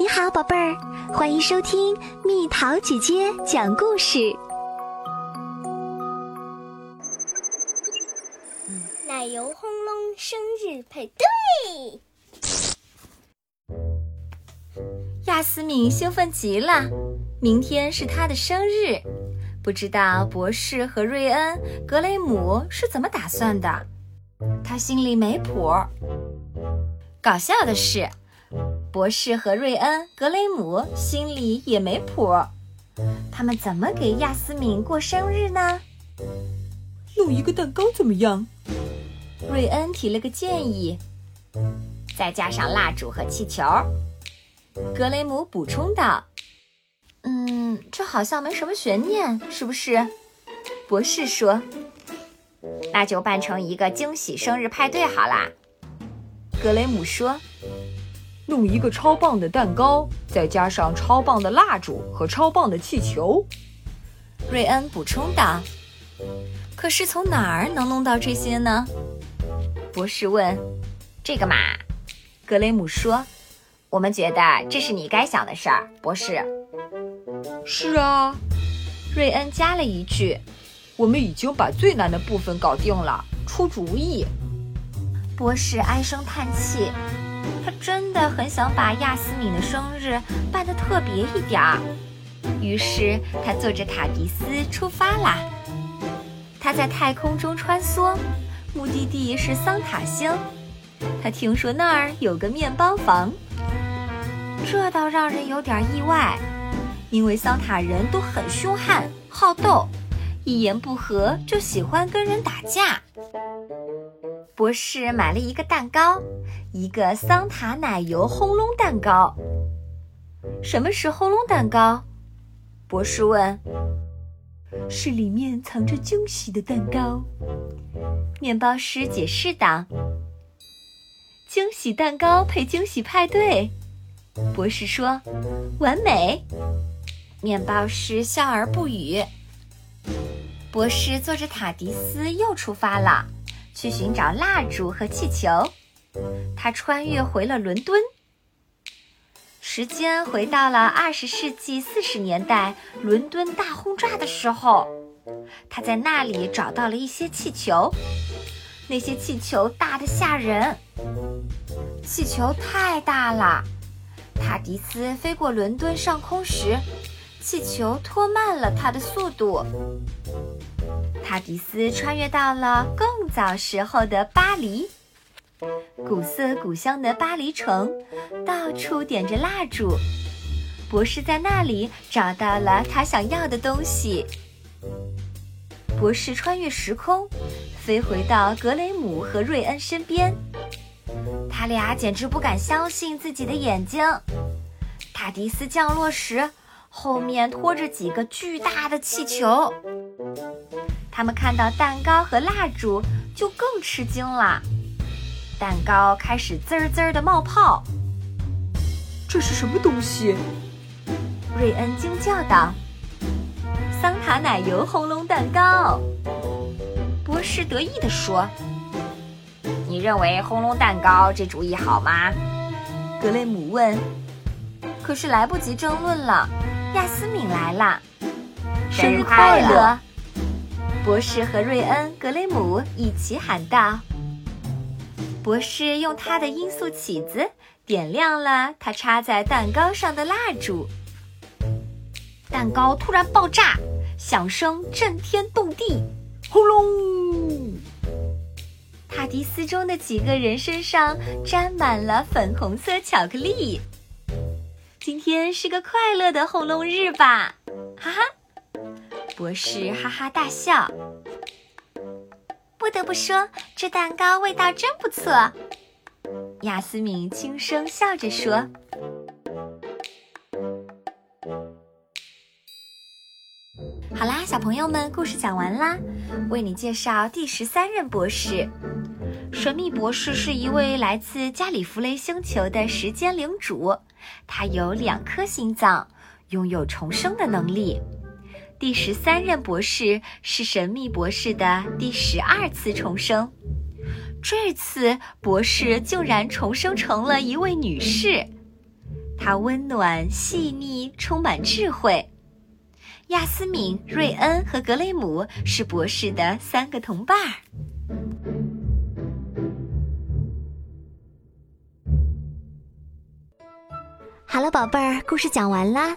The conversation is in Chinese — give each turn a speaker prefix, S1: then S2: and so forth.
S1: 你好，宝贝儿，欢迎收听蜜桃姐姐讲故事。
S2: 奶油轰隆生日派对，
S3: 亚斯敏兴奋极了，明天是她的生日，不知道博士和瑞恩、格雷姆是怎么打算的，她心里没谱。搞笑的是。博士和瑞恩、格雷姆心里也没谱，他们怎么给亚斯敏过生日呢？
S4: 弄一个蛋糕怎么样？
S3: 瑞恩提了个建议，
S5: 再加上蜡烛和气球。
S3: 格雷姆补充道：“嗯，这好像没什么悬念，是不是？”博士说：“
S5: 那就办成一个惊喜生日派对好啦。”
S3: 格雷姆说。
S4: 弄一个超棒的蛋糕，再加上超棒的蜡烛和超棒的气球。
S3: 瑞恩补充道：“可是从哪儿能弄到这些呢？”博士问。
S5: “这个嘛，
S3: 格雷姆说，
S5: 我们觉得这是你该想的事儿，博士。”“
S4: 是啊。”
S3: 瑞恩加了一句，“
S4: 我们已经把最难的部分搞定了，出主意。”
S3: 博士唉声叹气。他真的很想把亚斯敏的生日办得特别一点儿，于是他坐着塔迪斯出发啦。他在太空中穿梭，目的地是桑塔星。他听说那儿有个面包房，这倒让人有点意外，因为桑塔人都很凶悍好斗，一言不合就喜欢跟人打架。博士买了一个蛋糕，一个桑塔奶油轰隆蛋糕。什么是轰隆蛋糕？博士问。
S4: 是里面藏着惊喜的蛋糕。
S3: 面包师解释道。惊喜蛋糕配惊喜派对。博士说，完美。面包师笑而不语。博士坐着塔迪斯又出发了。去寻找蜡烛和气球，他穿越回了伦敦。时间回到了二十世纪四十年代，伦敦大轰炸的时候，他在那里找到了一些气球。那些气球大的吓人，气球太大了。塔迪斯飞过伦敦上空时，气球拖慢了他的速度。塔迪斯穿越到了更早时候的巴黎，古色古香的巴黎城，到处点着蜡烛。博士在那里找到了他想要的东西。博士穿越时空，飞回到格雷姆和瑞恩身边，他俩简直不敢相信自己的眼睛。塔迪斯降落时，后面拖着几个巨大的气球。他们看到蛋糕和蜡烛，就更吃惊了。蛋糕开始滋儿滋儿的冒泡。
S4: 这是什么东西？
S3: 瑞恩惊叫道：“桑塔奶油轰隆蛋糕！”博士得意地说：“
S5: 你认为轰隆蛋糕这主意好吗？”
S3: 格雷姆问。可是来不及争论了，亚斯敏来了。
S5: 生日快乐！
S3: 博士和瑞恩、格雷姆一起喊道：“博士用他的音速起子点亮了他插在蛋糕上的蜡烛，蛋糕突然爆炸，响声震天动地，
S4: 轰隆！
S3: 塔迪斯中的几个人身上沾满了粉红色巧克力。今天是个快乐的轰隆日吧？哈哈！”博士哈哈大笑。不得不说，这蛋糕味道真不错。亚斯敏轻声笑着说：“好啦，小朋友们，故事讲完啦。为你介绍第十三任博士——神秘博士，是一位来自加里弗雷星球的时间领主，他有两颗心脏，拥有重生的能力。”第十三任博士是神秘博士的第十二次重生，这次博士竟然重生成了一位女士。
S6: 她温暖、细腻，充满智慧。亚斯敏、瑞恩和格雷姆是博士的三个同伴儿。
S3: 好了，宝贝儿，故事讲完啦。